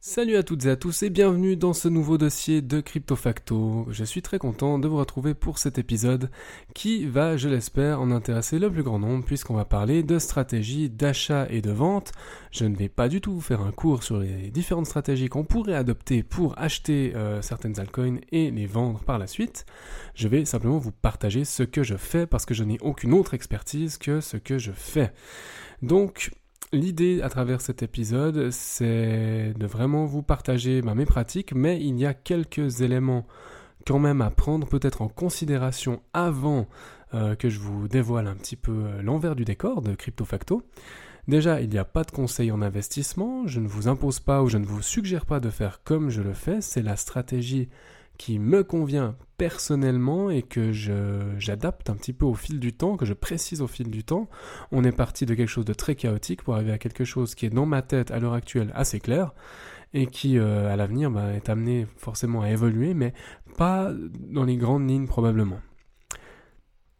Salut à toutes et à tous et bienvenue dans ce nouveau dossier de CryptoFacto. Je suis très content de vous retrouver pour cet épisode qui va, je l'espère, en intéresser le plus grand nombre puisqu'on va parler de stratégie d'achat et de vente. Je ne vais pas du tout vous faire un cours sur les différentes stratégies qu'on pourrait adopter pour acheter euh, certaines altcoins et les vendre par la suite. Je vais simplement vous partager ce que je fais parce que je n'ai aucune autre expertise que ce que je fais. Donc, L'idée à travers cet épisode, c'est de vraiment vous partager mes pratiques, mais il y a quelques éléments quand même à prendre peut-être en considération avant euh, que je vous dévoile un petit peu euh, l'envers du décor de CryptoFacto. Déjà, il n'y a pas de conseil en investissement, je ne vous impose pas ou je ne vous suggère pas de faire comme je le fais, c'est la stratégie qui me convient personnellement et que j'adapte un petit peu au fil du temps, que je précise au fil du temps. On est parti de quelque chose de très chaotique pour arriver à quelque chose qui est dans ma tête à l'heure actuelle assez clair et qui euh, à l'avenir bah, est amené forcément à évoluer, mais pas dans les grandes lignes probablement.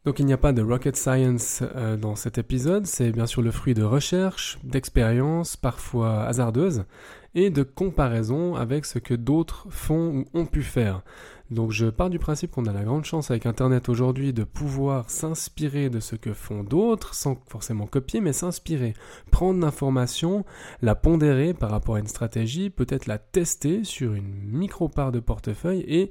Donc il n'y a pas de rocket science euh, dans cet épisode, c'est bien sûr le fruit de recherches, d'expériences parfois hasardeuses et de comparaison avec ce que d'autres font ou ont pu faire. Donc je pars du principe qu'on a la grande chance avec Internet aujourd'hui de pouvoir s'inspirer de ce que font d'autres, sans forcément copier, mais s'inspirer, prendre l'information, la pondérer par rapport à une stratégie, peut-être la tester sur une micro-part de portefeuille et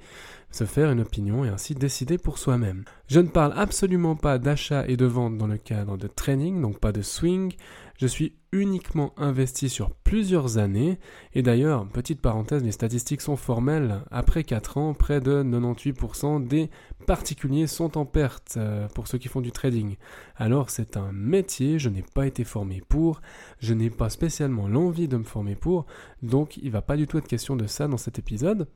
se faire une opinion et ainsi décider pour soi-même. Je ne parle absolument pas d'achat et de vente dans le cadre de training, donc pas de swing, je suis uniquement investi sur plusieurs années. Et d'ailleurs, petite parenthèse, les statistiques sont formelles. Après 4 ans, près de 98% des particuliers sont en perte euh, pour ceux qui font du trading. Alors c'est un métier, je n'ai pas été formé pour, je n'ai pas spécialement l'envie de me former pour, donc il va pas du tout être question de ça dans cet épisode.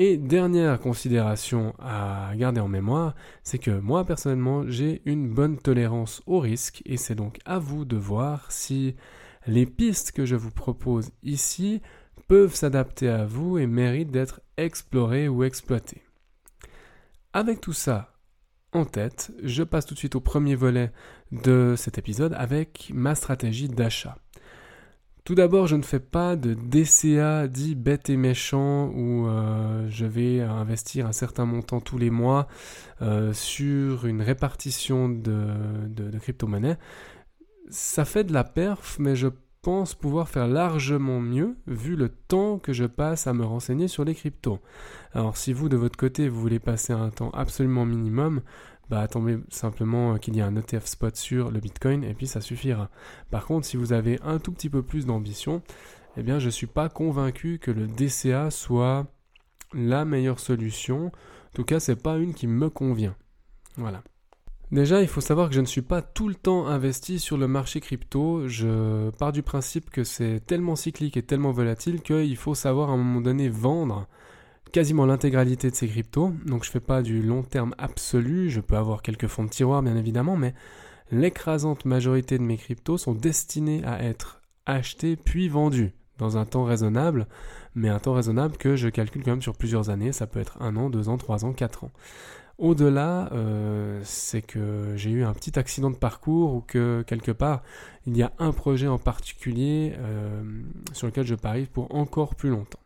Et dernière considération à garder en mémoire, c'est que moi personnellement j'ai une bonne tolérance au risque et c'est donc à vous de voir si les pistes que je vous propose ici peuvent s'adapter à vous et méritent d'être explorées ou exploitées. Avec tout ça en tête, je passe tout de suite au premier volet de cet épisode avec ma stratégie d'achat. Tout d'abord, je ne fais pas de DCA dit bête et méchant où euh, je vais investir un certain montant tous les mois euh, sur une répartition de, de, de crypto-monnaies. Ça fait de la perf, mais je pense pouvoir faire largement mieux vu le temps que je passe à me renseigner sur les cryptos. Alors si vous de votre côté vous voulez passer un temps absolument minimum, bah attendez simplement qu'il y ait un ETF spot sur le Bitcoin et puis ça suffira. Par contre, si vous avez un tout petit peu plus d'ambition, eh bien je ne suis pas convaincu que le DCA soit la meilleure solution. En tout cas, c'est pas une qui me convient. Voilà. Déjà, il faut savoir que je ne suis pas tout le temps investi sur le marché crypto. Je pars du principe que c'est tellement cyclique et tellement volatile qu'il faut savoir à un moment donné vendre quasiment l'intégralité de ces cryptos. Donc je fais pas du long terme absolu, je peux avoir quelques fonds de tiroir bien évidemment, mais l'écrasante majorité de mes cryptos sont destinés à être achetés puis vendus dans un temps raisonnable, mais un temps raisonnable que je calcule quand même sur plusieurs années, ça peut être un an, deux ans, trois ans, quatre ans. Au-delà, euh, c'est que j'ai eu un petit accident de parcours ou que quelque part, il y a un projet en particulier euh, sur lequel je parie pour encore plus longtemps.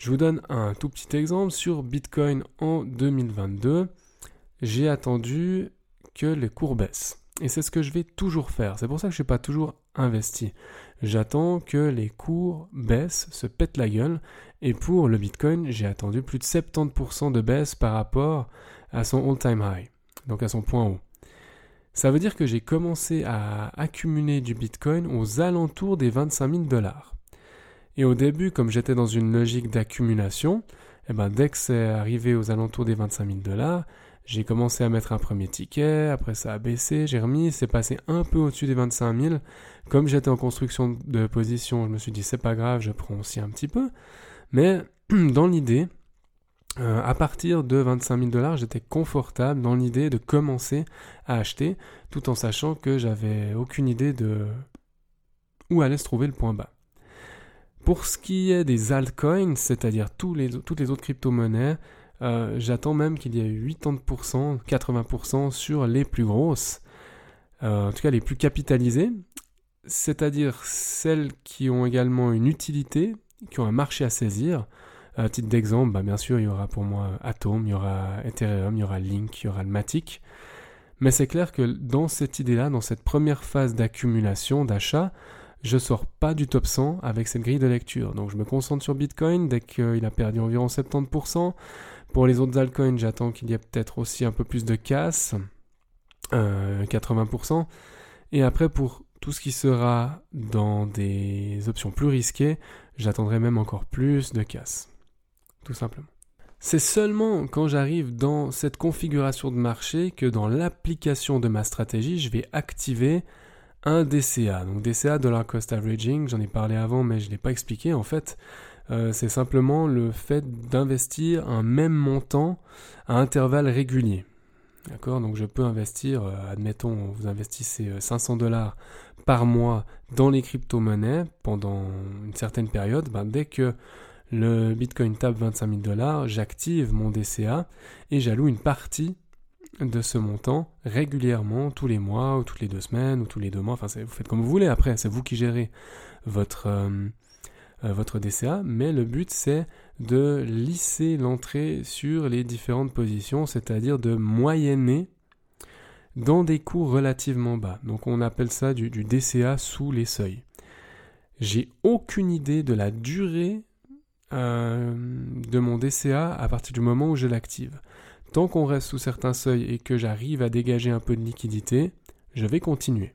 Je vous donne un tout petit exemple. Sur Bitcoin en 2022, j'ai attendu que les cours baissent. Et c'est ce que je vais toujours faire. C'est pour ça que je n'ai pas toujours investi. J'attends que les cours baissent, se pètent la gueule. Et pour le Bitcoin, j'ai attendu plus de 70% de baisse par rapport à son all-time high, donc à son point haut. Ça veut dire que j'ai commencé à accumuler du Bitcoin aux alentours des 25 000 dollars. Et au début, comme j'étais dans une logique d'accumulation, eh ben, dès que c'est arrivé aux alentours des 25 000 dollars, j'ai commencé à mettre un premier ticket, après ça a baissé, j'ai remis, c'est passé un peu au-dessus des 25 000. Comme j'étais en construction de position, je me suis dit c'est pas grave, je prends aussi un petit peu. Mais dans l'idée, euh, à partir de 25 000 dollars, j'étais confortable dans l'idée de commencer à acheter, tout en sachant que j'avais aucune idée de où allait se trouver le point bas. Pour ce qui est des altcoins, c'est-à-dire toutes les autres crypto-monnaies, euh, j'attends même qu'il y ait 80%, 80% sur les plus grosses, euh, en tout cas les plus capitalisées, c'est-à-dire celles qui ont également une utilité, qui ont un marché à saisir. À titre d'exemple, bah, bien sûr, il y aura pour moi Atom, il y aura Ethereum, il y aura Link, il y aura le Matic. Mais c'est clair que dans cette idée-là, dans cette première phase d'accumulation, d'achat, je sors pas du top 100 avec cette grille de lecture. Donc je me concentre sur Bitcoin dès qu'il a perdu environ 70%. Pour les autres altcoins, j'attends qu'il y ait peut-être aussi un peu plus de casse, 80%. Euh, Et après, pour tout ce qui sera dans des options plus risquées, j'attendrai même encore plus de casse. Tout simplement. C'est seulement quand j'arrive dans cette configuration de marché que dans l'application de ma stratégie, je vais activer un DCA. Donc DCA, Dollar Cost Averaging, j'en ai parlé avant mais je ne l'ai pas expliqué en fait. Euh, c'est simplement le fait d'investir un même montant à intervalles réguliers. D'accord? Donc je peux investir, euh, admettons, vous investissez 500 euh, dollars par mois dans les crypto-monnaies pendant une certaine période. Ben, dès que le Bitcoin tape 25 000 dollars, j'active mon DCA et j'alloue une partie de ce montant régulièrement, tous les mois, ou toutes les deux semaines, ou tous les deux mois. Enfin, vous faites comme vous voulez après, c'est vous qui gérez votre, euh, votre DCA, mais le but c'est de lisser l'entrée sur les différentes positions, c'est-à-dire de moyenner dans des cours relativement bas. Donc on appelle ça du, DCA sous les seuils. J'ai aucune idée de la durée euh, de mon DCA à partir du moment où je l'active. Tant qu'on reste sous certains seuils et que j'arrive à dégager un peu de liquidité, je vais continuer.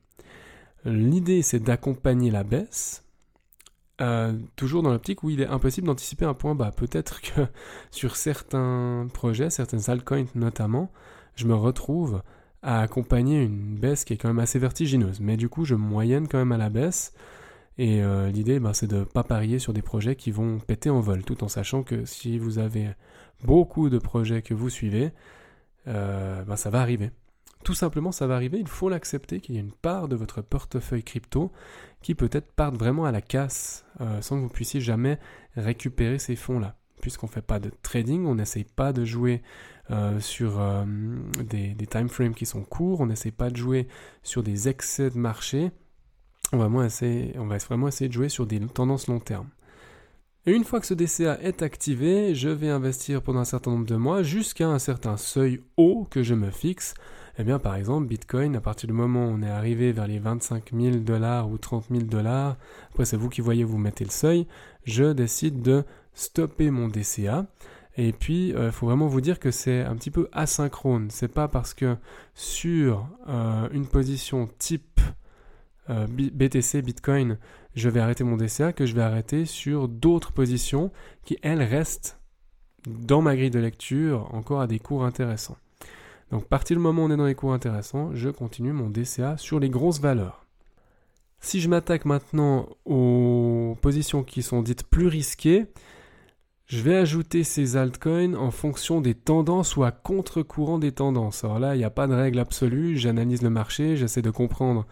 L'idée c'est d'accompagner la baisse euh, toujours dans l'optique où il est impossible d'anticiper un point bas. Peut-être que sur certains projets, certains altcoins notamment, je me retrouve à accompagner une baisse qui est quand même assez vertigineuse. Mais du coup, je moyenne quand même à la baisse. Et euh, l'idée, ben, c'est de ne pas parier sur des projets qui vont péter en vol, tout en sachant que si vous avez beaucoup de projets que vous suivez, euh, ben, ça va arriver. Tout simplement, ça va arriver, il faut l'accepter qu'il y a une part de votre portefeuille crypto qui peut-être partent vraiment à la casse euh, sans que vous puissiez jamais récupérer ces fonds-là. Puisqu'on ne fait pas de trading, on n'essaye pas de jouer euh, sur des, time frames qui sont courts, on n'essaye pas de jouer sur des excès de marché, on va vraiment essayer de jouer sur des tendances long terme. Et une fois que ce DCA est activé, je vais investir pendant un certain nombre de mois jusqu'à un certain seuil haut que je me fixe eh bien, par exemple, Bitcoin, à partir du moment où on est arrivé vers les 25 000 dollars ou 30 000 dollars, après c'est vous qui voyez, vous mettez le seuil, je décide de stopper mon DCA. Et puis, il euh, faut vraiment vous dire que c'est un petit peu asynchrone. C'est pas parce que sur euh, une position type euh, BTC, Bitcoin, je vais arrêter mon DCA que je vais arrêter sur d'autres positions qui, elles, restent dans ma grille de lecture encore à des cours intéressants. Donc, partir le moment où on est dans les cours intéressants, je continue mon DCA sur les grosses valeurs. Si je m'attaque maintenant aux positions qui sont dites plus risquées, je vais ajouter ces altcoins en fonction des tendances ou à contre-courant des tendances. Alors là, il n'y a pas de règle absolue. J'analyse le marché, j'essaie de comprendre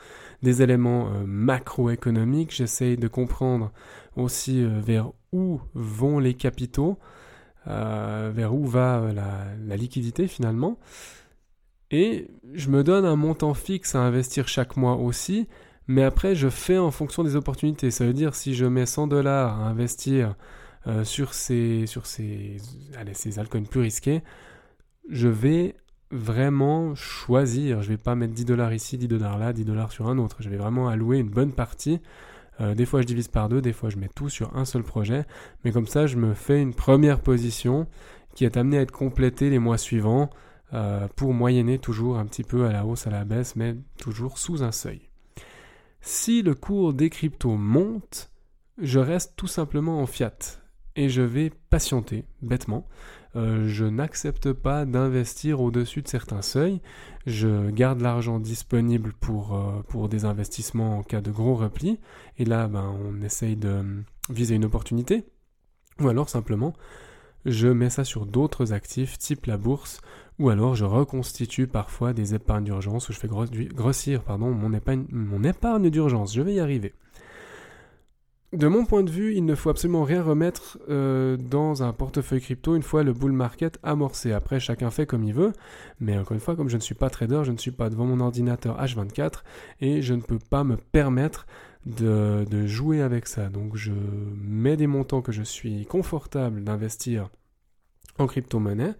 des éléments euh, macroéconomiques, j'essaie de comprendre aussi euh, vers où vont les capitaux, euh, vers où va la liquidité finalement. Et je me donne un montant fixe à investir chaque mois aussi, mais après je fais en fonction des opportunités. Ça veut dire si je mets 100 dollars à investir euh, sur ces, sur ces, allez, ces altcoins plus risqués, je vais vraiment choisir. Je vais pas mettre 10 dollars ici, 10 dollars là, 10 dollars sur un autre. Je vais vraiment allouer une bonne partie. Euh, des fois je divise par deux, des fois je mets tout sur un seul projet. Mais comme ça je me fais une première position qui est amenée à être complétée les mois suivants. Euh, pour moyenner toujours un petit peu à la hausse, à la baisse, mais toujours sous un seuil. Si le cours des cryptos monte, je reste tout simplement en fiat et je vais patienter bêtement. Euh, je n'accepte pas d'investir au-dessus de certains seuils. Je garde l'argent disponible pour, euh, pour des investissements en cas de gros repli. Et là, ben, on essaye de viser une opportunité. Ou alors simplement, je mets ça sur d'autres actifs type la bourse. Ou alors je reconstitue parfois des épargnes d'urgence où je fais grossir mon épargne d'urgence. Je vais y arriver. De mon point de vue, il ne faut absolument rien remettre euh, dans un portefeuille crypto une fois le bull market amorcé. Après, chacun fait comme il veut. Mais encore une fois, comme je ne suis pas trader, je ne suis pas devant mon ordinateur H24 et je ne peux pas me permettre de, jouer avec ça. Donc je mets des montants que je suis confortable d'investir en crypto-monnaie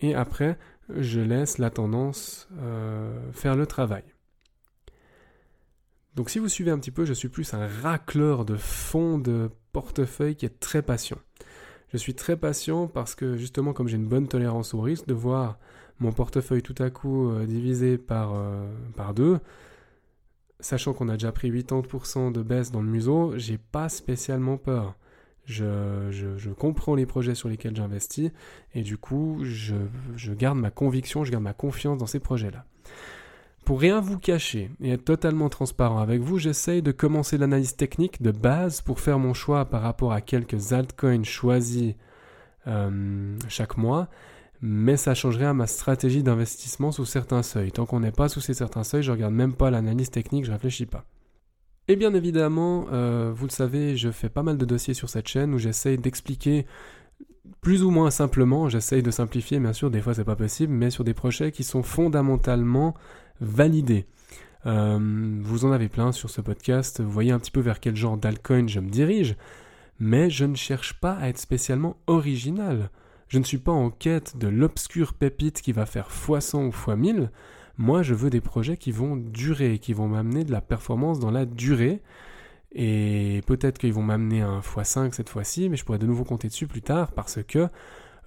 et après, je laisse la tendance euh, faire le travail. Donc si vous suivez un petit peu, je suis plus un racleur de fonds de portefeuille qui est très patient. Je suis très patient parce que justement comme j'ai une bonne tolérance au risque de voir mon portefeuille tout à coup euh, divisé par, euh, par deux, sachant qu'on a déjà pris 80% de baisse dans le museau, j'ai pas spécialement peur. Je, je, comprends les projets sur lesquels j'investis et du coup je, je garde ma conviction, je garde ma confiance dans ces projets-là. Pour rien vous cacher et être totalement transparent avec vous, j'essaye de commencer l'analyse technique de base pour faire mon choix par rapport à quelques altcoins choisis euh, chaque mois, mais ça changerait à ma stratégie d'investissement sous certains seuils. Tant qu'on n'est pas sous ces certains seuils, je regarde même pas l'analyse technique, je réfléchis pas. Et bien évidemment, euh, vous le savez, je fais pas mal de dossiers sur cette chaîne où j'essaye d'expliquer plus ou moins simplement, j'essaye de simplifier, bien sûr, des fois c'est pas possible, mais sur des projets qui sont fondamentalement validés. Euh, vous en avez plein sur ce podcast, vous voyez un petit peu vers quel genre d'altcoin je me dirige, mais je ne cherche pas à être spécialement original. Je ne suis pas en quête de l'obscure pépite qui va faire x100 ou x1000. Moi, je veux des projets qui vont durer, qui vont m'amener de la performance dans la durée. Et peut-être qu'ils vont m'amener un x5 cette fois-ci, mais je pourrais de nouveau compter dessus plus tard parce que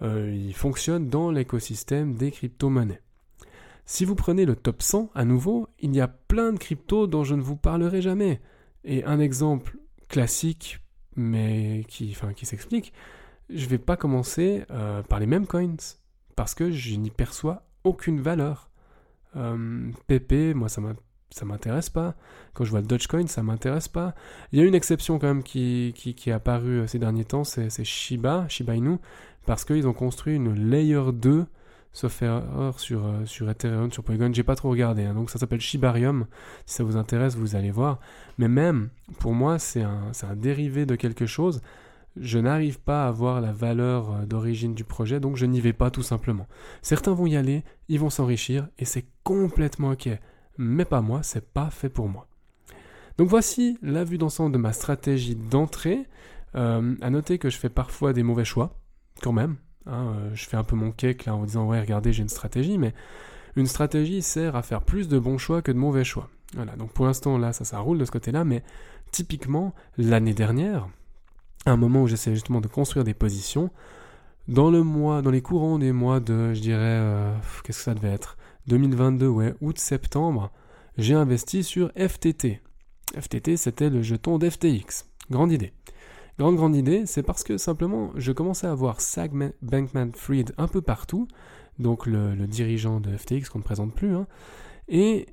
euh, ils fonctionnent dans l'écosystème des crypto-monnaies. Si vous prenez le top 100 à nouveau, il y a plein de cryptos dont je ne vous parlerai jamais. Et un exemple classique, mais qui, s'explique, je ne vais pas commencer euh, par les mêmes coins parce que je n'y perçois aucune valeur. Euh, PP, moi ça m'a m'intéresse pas. Quand je vois le Dogecoin, ça m'intéresse pas. Il y a une exception quand même qui, qui, qui est apparue euh, ces derniers temps, c'est Shiba, Shiba Inu, parce qu'ils ont construit une Layer 2, sauf erreur, sur, euh, sur Ethereum, sur Polygon. J'ai pas trop regardé, hein. donc ça s'appelle Shibarium. Si ça vous intéresse, vous allez voir. Mais même, pour moi, c'est un, un dérivé de quelque chose. Je n'arrive pas à voir la valeur euh, d'origine du projet, donc je n'y vais pas tout simplement. Certains vont y aller, ils vont s'enrichir, et c'est complètement ok mais pas moi, c'est pas fait pour moi. Donc voici la vue d'ensemble de ma stratégie d'entrée. Euh, à noter que je fais parfois des mauvais choix, quand même. Hein, euh, je fais un peu mon cake là en disant ouais regardez j'ai une stratégie, mais une stratégie sert à faire plus de bons choix que de mauvais choix. Voilà, donc pour l'instant là ça ça roule de ce côté-là, mais typiquement l'année dernière, à un moment où j'essayais justement de construire des positions, dans le mois, dans les courants des mois de, je dirais, euh, qu'est-ce que ça devait être? 2022, ouais, août-septembre, j'ai investi sur FTT. FTT, c'était le jeton d'FTX. Grande idée. Grande, grande idée, c'est parce que simplement, je commençais à voir Sag Bankman-Fried un peu partout, donc le, dirigeant de FTX qu'on ne présente plus, hein, et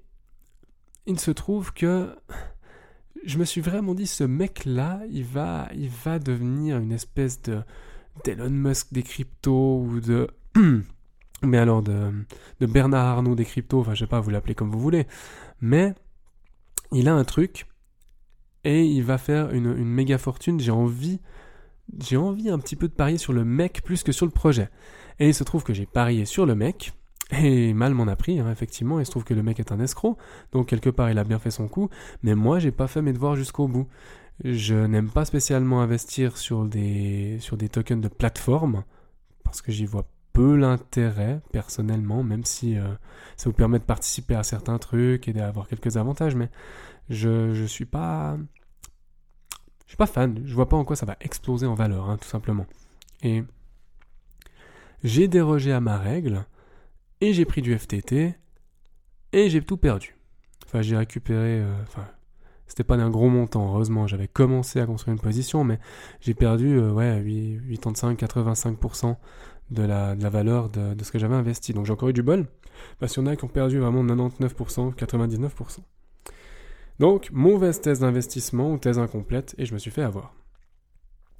il se trouve que je me suis vraiment dit, ce mec-là, il va, il va devenir une espèce de d'Elon Musk des cryptos ou de mais alors de, de Bernard Arnault des cryptos, enfin je sais pas, vous l'appelez comme vous voulez, mais il a un truc et il va faire une, méga fortune. J'ai envie, j'ai envie un petit peu de parier sur le mec plus que sur le projet. Et il se trouve que j'ai parié sur le mec. Et mal m'en a pris, hein, effectivement. Il se trouve que le mec est un escroc. Donc, quelque part, il a bien fait son coup. Mais moi, j'ai pas fait mes devoirs jusqu'au bout. Je n'aime pas spécialement investir sur des, sur des tokens de plateforme. Parce que j'y vois peu l'intérêt personnellement, même si euh, ça vous permet de participer à certains trucs et d'avoir quelques avantages, mais je suis pas je suis pas fan, je vois pas en quoi ça va exploser en valeur, hein, tout simplement. Et j'ai dérogé à ma règle et j'ai pris du FTT et j'ai tout perdu. Enfin, j'ai récupéré, euh, enfin, C'était pas d'un gros montant, heureusement. J'avais commencé à construire une position, mais j'ai perdu euh, ouais, 85-85% de la, de la valeur de, de ce que j'avais investi. Donc j'ai encore eu du bol, parce qu'il y en a qui ont perdu vraiment 99%, 99%. Donc, mauvaise thèse d'investissement ou thèse incomplète, et je me suis fait avoir.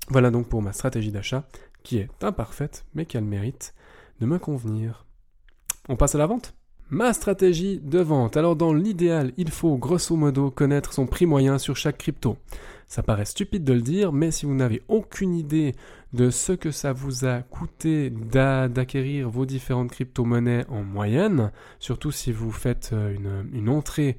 Voilà donc pour ma stratégie d'achat, qui est imparfaite, mais qui a le mérite de me convenir. On passe à la vente? Ma stratégie de vente. Alors dans l'idéal, il faut grosso modo connaître son prix moyen sur chaque crypto. Ça paraît stupide de le dire, mais si vous n'avez aucune idée de ce que ça vous a coûté d'acquérir vos différentes crypto-monnaies en moyenne, surtout si vous faites euh, une, une entrée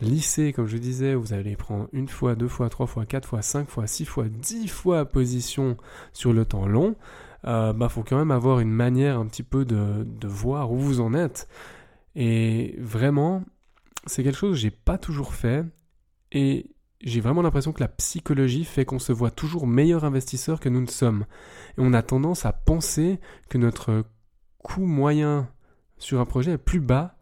lycée, comme je disais, vous allez prendre une fois, deux fois, trois fois, quatre fois, cinq fois, six fois, dix fois position sur le temps long, euh, bah faut quand même avoir une manière un petit peu de, de voir où vous en êtes. Et vraiment, c'est quelque chose que j'ai pas toujours fait. Et j'ai vraiment l'impression que la psychologie fait qu'on se voit toujours meilleur investisseur que nous ne sommes. Et on a tendance à penser que notre coût moyen sur un projet est plus bas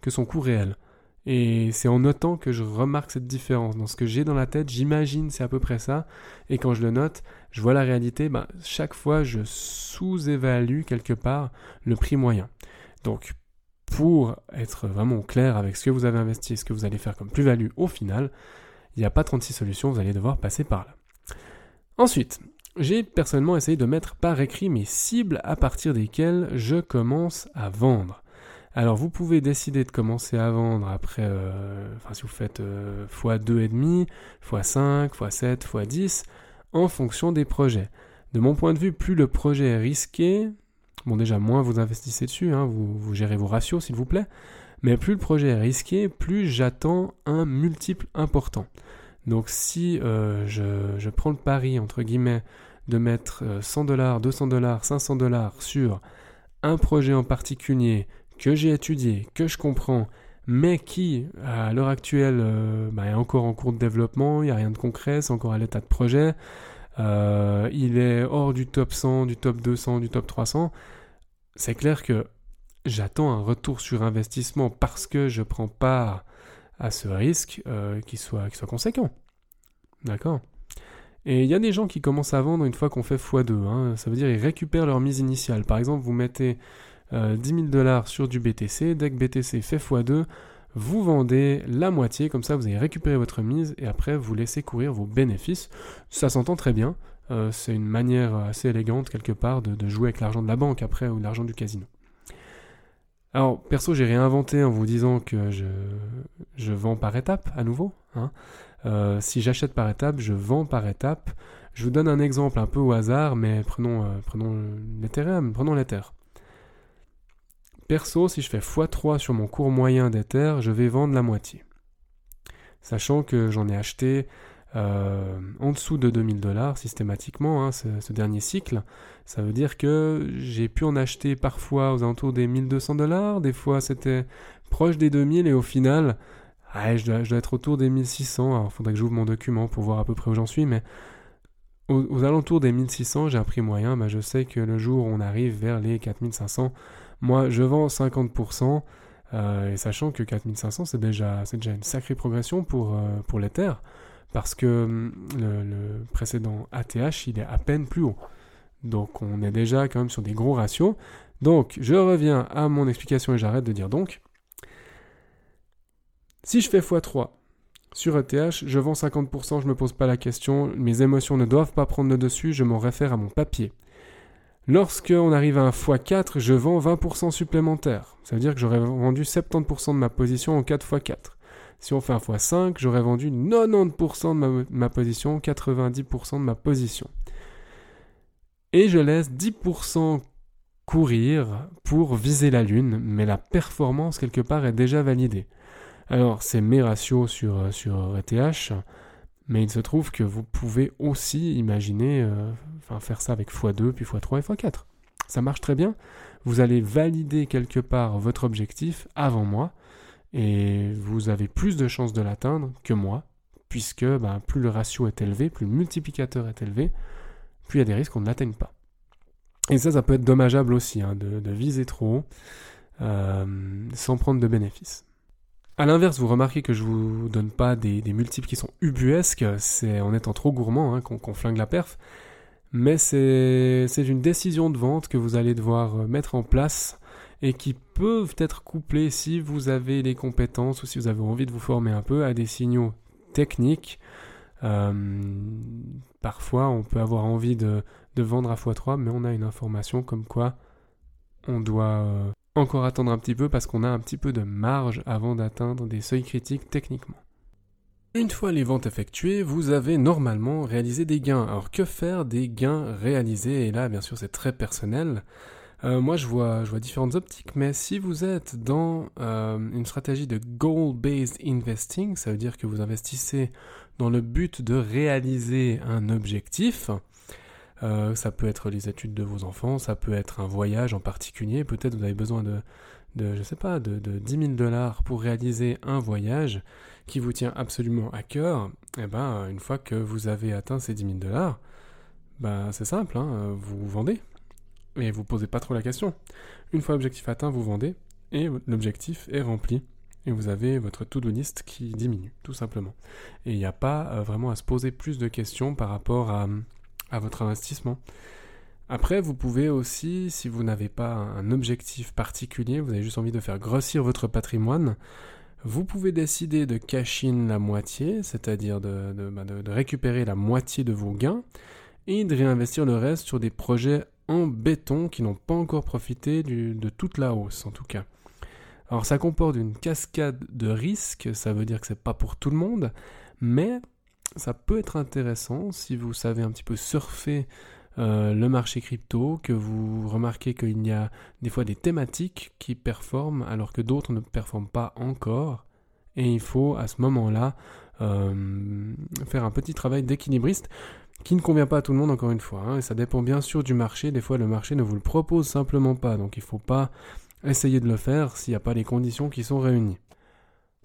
que son coût réel. Et c'est en notant que je remarque cette différence. Dans ce que j'ai dans la tête, j'imagine c'est à peu près ça. Et quand je le note, je vois la réalité. Ben, chaque fois, je sous-évalue quelque part le prix moyen. Donc, pour être vraiment clair avec ce que vous avez investi et ce que vous allez faire comme plus-value au final, il n'y a pas 36 solutions, vous allez devoir passer par là. Ensuite, j'ai personnellement essayé de mettre par écrit mes cibles à partir desquelles je commence à vendre. Alors vous pouvez décider de commencer à vendre après, euh, enfin si vous faites euh, x2,5, x5, x7, x10, en fonction des projets. De mon point de vue, plus le projet est risqué, Bon, déjà, moins vous investissez dessus, hein, vous, gérez vos ratios, s'il vous plaît. Mais plus le projet est risqué, plus j'attends un multiple important. Donc si euh, je, prends le pari, entre guillemets, de mettre 100 dollars, 200 dollars, 500 dollars sur un projet en particulier que j'ai étudié, que je comprends, mais qui, à l'heure actuelle, euh, bah, est encore en cours de développement, il n'y a rien de concret, c'est encore à l'état de projet, euh, il est hors du top 100, du top 200, du top 300, c'est clair que j'attends un retour sur investissement parce que je prends part à ce risque euh, qui, soit, conséquent. D'accord? Et il y a des gens qui commencent à vendre une fois qu'on fait x2. Hein. Ça veut dire qu'ils récupèrent leur mise initiale. Par exemple, vous mettez 10 euh, 000 dollars sur du BTC. Dès que BTC fait x2, vous vendez la moitié, comme ça vous allez récupérer votre mise et après vous laissez courir vos bénéfices. Ça s'entend très bien, euh, c'est une manière assez élégante quelque part de, jouer avec l'argent de la banque après ou l'argent du casino. Alors perso j'ai réinventé en vous disant que je, je vends par étape à nouveau. Hein. Euh, si j'achète par étape, je vends par étape. Je vous donne un exemple un peu au hasard, mais prenons, euh, prenons l'Ethereum, prenons l'Ether. Perso, si je fais x3 sur mon cours moyen d'Ether, je vais vendre la moitié. Sachant que j'en ai acheté euh, en dessous de 2000 dollars systématiquement hein, ce, dernier cycle. Ça veut dire que j'ai pu en acheter parfois aux alentours des 1200 dollars, des fois c'était proche des 2000 et au final, je, dois, être autour des 1600. Alors il faudrait que j'ouvre mon document pour voir à peu près où j'en suis, mais aux, alentours des 1600, j'ai un prix moyen. Bah, je sais que le jour où on arrive vers les 4500, moi, je vends 50%, euh, et sachant que 4500, c'est déjà, déjà une sacrée progression pour, euh, pour l'Ether, parce que hum, le, précédent ATH, il est à peine plus haut. Donc on est déjà quand même sur des gros ratios. Donc je reviens à mon explication et j'arrête de dire donc. Si je fais x3 sur ETH, je vends 50%, je ne me pose pas la question, mes émotions ne doivent pas prendre le dessus, je m'en réfère à mon papier. Lorsque on arrive à un x4, je vends 20% supplémentaire. Ça veut dire que j'aurais vendu 70% de ma position en 4 x 4. Si on fait un x5, j'aurais vendu 90% de ma, position, 90% de ma position. Et je laisse 10% courir pour viser la lune, mais la performance quelque part est déjà validée. Alors c'est mes ratios sur, sur ETH, mais il se trouve que vous pouvez aussi imaginer euh, enfin, faire ça avec x2, puis x3 et x4. Ça marche très bien. Vous allez valider quelque part votre objectif avant moi, et vous avez plus de chances de l'atteindre que moi, puisque ben, plus le ratio est élevé, plus le multiplicateur est élevé, plus il y a des risques qu'on ne l'atteigne pas. Et ça, ça peut être dommageable aussi, hein, de, viser trop haut, euh, sans prendre de bénéfices. A l'inverse, vous remarquez que je vous donne pas des, multiples qui sont ubuesques, c'est en étant trop gourmand hein, qu'on flingue la perf, mais c'est une décision de vente que vous allez devoir euh, mettre en place et qui peuvent être couplées si vous avez les compétences ou si vous avez envie de vous former un peu à des signaux techniques. Euh, parfois, on peut avoir envie de, vendre à x3, mais on a une information comme quoi on doit euh, encore attendre un petit peu parce qu'on a un petit peu de marge avant d'atteindre des seuils critiques techniquement. Une fois les ventes effectuées, vous avez normalement réalisé des gains. Alors que faire des gains réalisés? Et là, bien sûr, c'est très personnel. Euh, moi, je vois, je vois différentes optiques, mais si vous êtes dans euh, une stratégie de goal-based investing, ça veut dire que vous investissez dans le but de réaliser un objectif. Euh, ça peut être les études de vos enfants, ça peut être un voyage en particulier. Peut-être vous avez besoin de, de je sais pas, de, de 10 000 dollars pour réaliser un voyage qui vous tient absolument à cœur. Eh ben, une fois que vous avez atteint ces 10 000 dollars, ben, c'est simple, hein, vous vendez et vous posez pas trop la question. Une fois l'objectif atteint, vous vendez et l'objectif est rempli et vous avez votre to-do list qui diminue, tout simplement. Et il n'y a pas euh, vraiment à se poser plus de questions par rapport à, à votre investissement. Après, vous pouvez aussi, si vous n'avez pas un objectif particulier, vous avez juste envie de faire grossir votre patrimoine, vous pouvez décider de cash la moitié, c'est-à-dire bah, de, récupérer la moitié de vos gains et de réinvestir le reste sur des projets en béton qui n'ont pas encore profité de toute la hausse en tout cas. Alors ça comporte une cascade de risques, ça veut dire que c'est pas pour tout le monde, mais ça peut être intéressant si vous savez un petit peu surfer euh, le marché crypto, que vous remarquez qu'il y a des fois des thématiques qui performent alors que d'autres ne performent pas encore. Et il faut à ce moment-là euh, faire un petit travail d'équilibriste qui ne convient pas à tout le monde encore une fois. Hein, et ça dépend bien sûr du marché. Des fois le marché ne vous le propose simplement pas. Donc il faut pas essayer de le faire s'il n'y a pas les conditions qui sont réunies.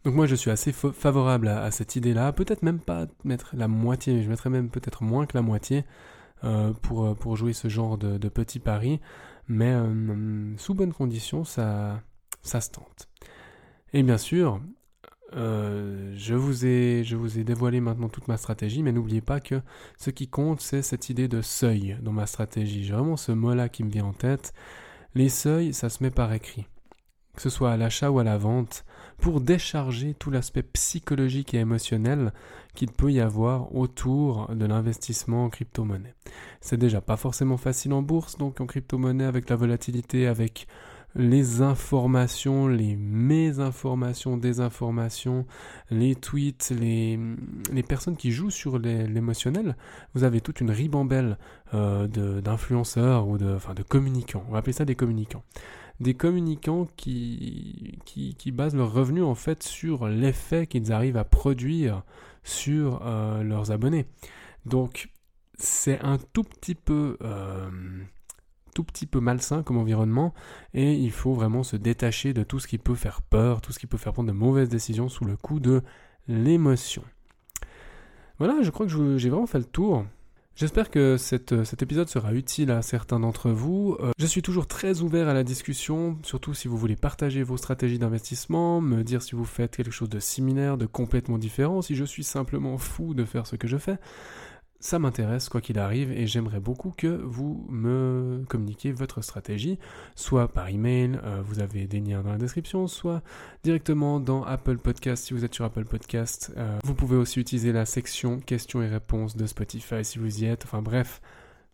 Donc moi je suis assez favorable à, cette idée-là. Peut-être même pas mettre la moitié, je mettrais même peut-être moins que la moitié pour, pour jouer ce genre de, de petits paris. Mais euh, sous bonnes conditions, ça, ça se tente. Et bien sûr, euh, je, vous ai, je vous ai dévoilé maintenant toute ma stratégie, mais n'oubliez pas que ce qui compte, c'est cette idée de seuil dans ma stratégie. J'ai vraiment ce mot-là qui me vient en tête. Les seuils, ça se met par écrit, que ce soit à l'achat ou à la vente, pour décharger tout l'aspect psychologique et émotionnel qu'il peut y avoir autour de l'investissement en crypto-monnaie. C'est déjà pas forcément facile en bourse, donc en crypto-monnaie avec la volatilité, avec les informations, les mésinformations, désinformations, les tweets, les, les personnes qui jouent sur l'émotionnel, vous avez toute une ribambelle euh, d'influenceurs ou de, enfin, de communicants. On va appeler ça des communicants. Des communicants qui, qui, qui basent leur revenu en fait sur l'effet qu'ils arrivent à produire sur euh, leurs abonnés. Donc c'est un tout petit peu euh, tout petit peu malsain comme environnement et il faut vraiment se détacher de tout ce qui peut faire peur, tout ce qui peut faire prendre de mauvaises décisions sous le coup de l'émotion. Voilà, je crois que j'ai vraiment fait le tour. J'espère que cet épisode sera utile à certains d'entre vous. Euh, je suis toujours très ouvert à la discussion, surtout si vous voulez partager vos stratégies d'investissement, me dire si vous faites quelque chose de similaire, de complètement différent, si je suis simplement fou de faire ce que je fais ça m'intéresse quoi qu'il arrive et j'aimerais beaucoup que vous me communiquiez votre stratégie, soit par email, euh, vous avez des liens dans la description, soit directement dans Apple Podcast si vous êtes sur Apple Podcast. Euh, vous pouvez aussi utiliser la section questions et réponses de Spotify si vous y êtes. Enfin bref,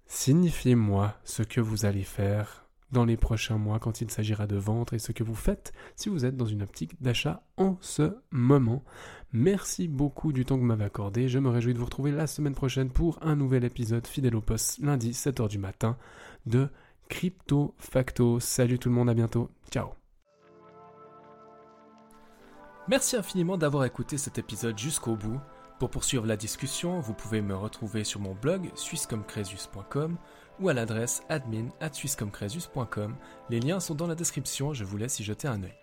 signifiez-moi ce que vous allez faire dans les prochains mois quand il s'agira de vendre et ce que vous faites si vous êtes dans une optique d'achat en ce moment. Merci beaucoup du temps que vous m'avez accordé. Je me réjouis de vous retrouver la semaine prochaine pour un nouvel épisode fidèle au poste lundi 7h du matin de Crypto Facto. Salut tout le monde, à bientôt. Ciao. Merci infiniment d'avoir écouté cet épisode jusqu'au bout. Pour poursuivre la discussion, vous pouvez me retrouver sur mon blog suissecomcresus.com ou à l'adresse admin Les liens sont dans la description, je vous laisse y jeter un œil.